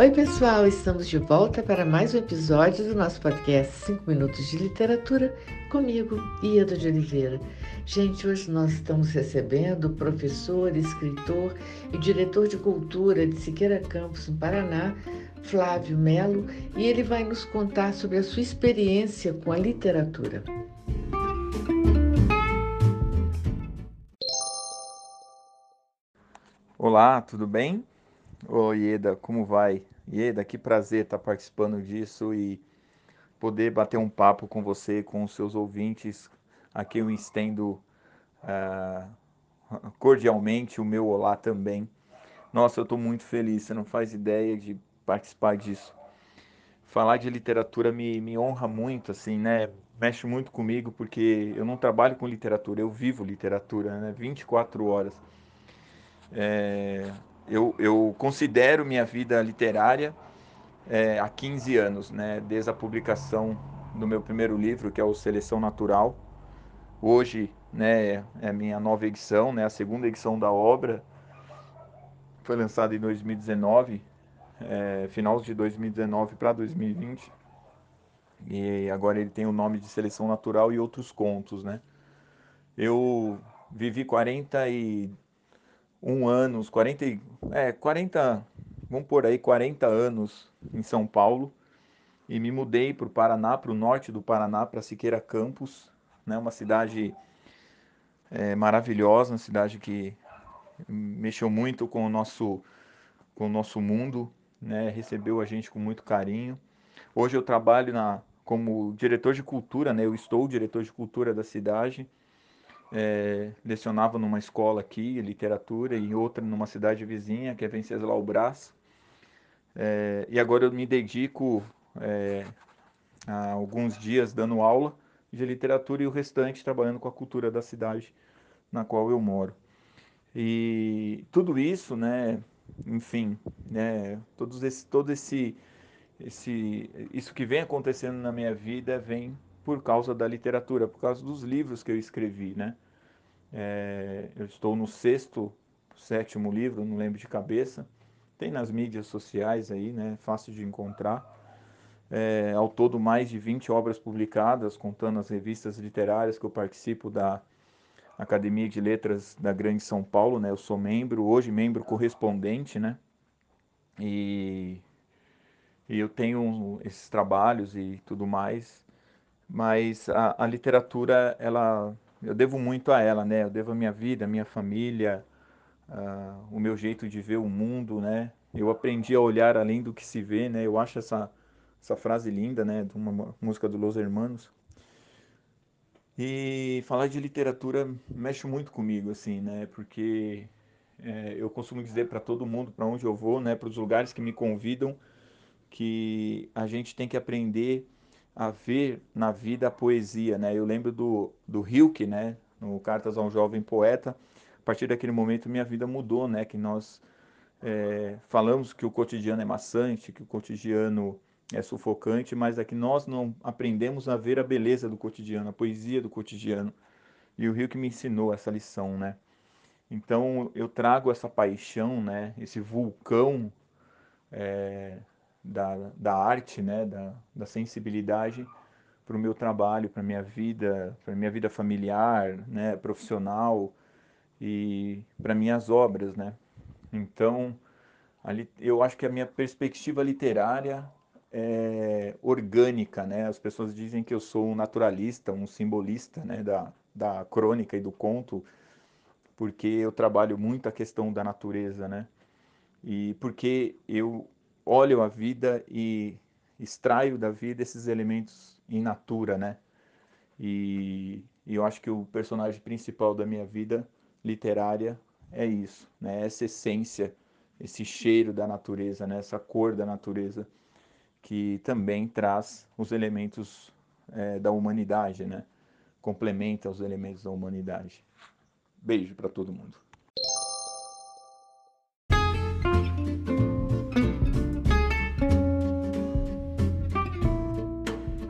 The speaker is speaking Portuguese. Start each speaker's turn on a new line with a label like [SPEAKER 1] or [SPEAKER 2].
[SPEAKER 1] Oi, pessoal, estamos de volta para mais um episódio do nosso podcast 5 Minutos de Literatura, comigo, Ieda de Oliveira. Gente, hoje nós estamos recebendo o professor, escritor e diretor de cultura de Siqueira Campos, no Paraná, Flávio Melo, e ele vai nos contar sobre a sua experiência com a literatura.
[SPEAKER 2] Olá, tudo bem? Oi, Ieda, como vai? Ieda, que prazer estar participando disso e poder bater um papo com você, com os seus ouvintes. Aqui eu estendo uh, cordialmente o meu olá também. Nossa, eu estou muito feliz, você não faz ideia de participar disso. Falar de literatura me, me honra muito, assim, né? Mexe muito comigo, porque eu não trabalho com literatura, eu vivo literatura, né? 24 horas. É, eu, eu considero minha vida literária é, há 15 anos, né? Desde a publicação do meu primeiro livro, que é o Seleção Natural. Hoje, né, é a minha nova edição, né? A segunda edição da obra. Foi lançada em 2019, é, final de 2019 para 2020. E agora ele tem o nome de Seleção Natural e Outros Contos, né? Eu vivi 40 e um anos, 40, é, 40, vamos por aí, 40 anos em São Paulo. E me mudei para o Paraná, para o norte do Paraná, para Siqueira Campos, né, uma cidade é, maravilhosa, uma cidade que mexeu muito com o nosso, com o nosso mundo, né, recebeu a gente com muito carinho. Hoje eu trabalho na, como diretor de cultura, né, eu estou diretor de cultura da cidade, é, lecionava numa escola aqui, literatura, e outra numa cidade vizinha, que é Venceslau Brás. É, e agora eu me dedico é, a alguns dias dando aula de literatura e o restante trabalhando com a cultura da cidade na qual eu moro. E tudo isso, né, enfim, né, todos esse, todo esse, esse, isso que vem acontecendo na minha vida vem por causa da literatura, por causa dos livros que eu escrevi, né? É, eu estou no sexto, sétimo livro, não lembro de cabeça. Tem nas mídias sociais aí, né? Fácil de encontrar. É, ao todo, mais de 20 obras publicadas, contando as revistas literárias que eu participo da Academia de Letras da Grande São Paulo, né? Eu sou membro, hoje membro correspondente, né? E, e eu tenho esses trabalhos e tudo mais mas a, a literatura, ela, eu devo muito a ela, né? Eu devo a minha vida, a minha família, uh, o meu jeito de ver o mundo, né? Eu aprendi a olhar além do que se vê, né? Eu acho essa, essa frase linda, né? De uma música do Los Hermanos. E falar de literatura mexe muito comigo, assim, né? Porque é, eu costumo dizer para todo mundo, para onde eu vou, né? Para os lugares que me convidam, que a gente tem que aprender a ver na vida a poesia, né? Eu lembro do, do Hilke, né? No Cartas a um Jovem Poeta. A partir daquele momento minha vida mudou, né? Que nós é, falamos que o cotidiano é maçante, que o cotidiano é sufocante, mas é que nós não aprendemos a ver a beleza do cotidiano, a poesia do cotidiano. E o Hilke me ensinou essa lição, né? Então eu trago essa paixão, né? Esse vulcão é, da, da arte, né, da, da sensibilidade para o meu trabalho, para minha vida, para minha vida familiar, né, profissional e para minhas obras, né. Então, ali, eu acho que a minha perspectiva literária é orgânica, né. As pessoas dizem que eu sou um naturalista, um simbolista, né, da, da crônica e do conto, porque eu trabalho muito a questão da natureza, né. E porque eu olho a vida e extraio da vida esses elementos in natura, né? E, e eu acho que o personagem principal da minha vida literária é isso, né? Essa essência, esse cheiro da natureza, né? Essa cor da natureza que também traz os elementos é, da humanidade, né? Complementa os elementos da humanidade. Beijo para todo mundo.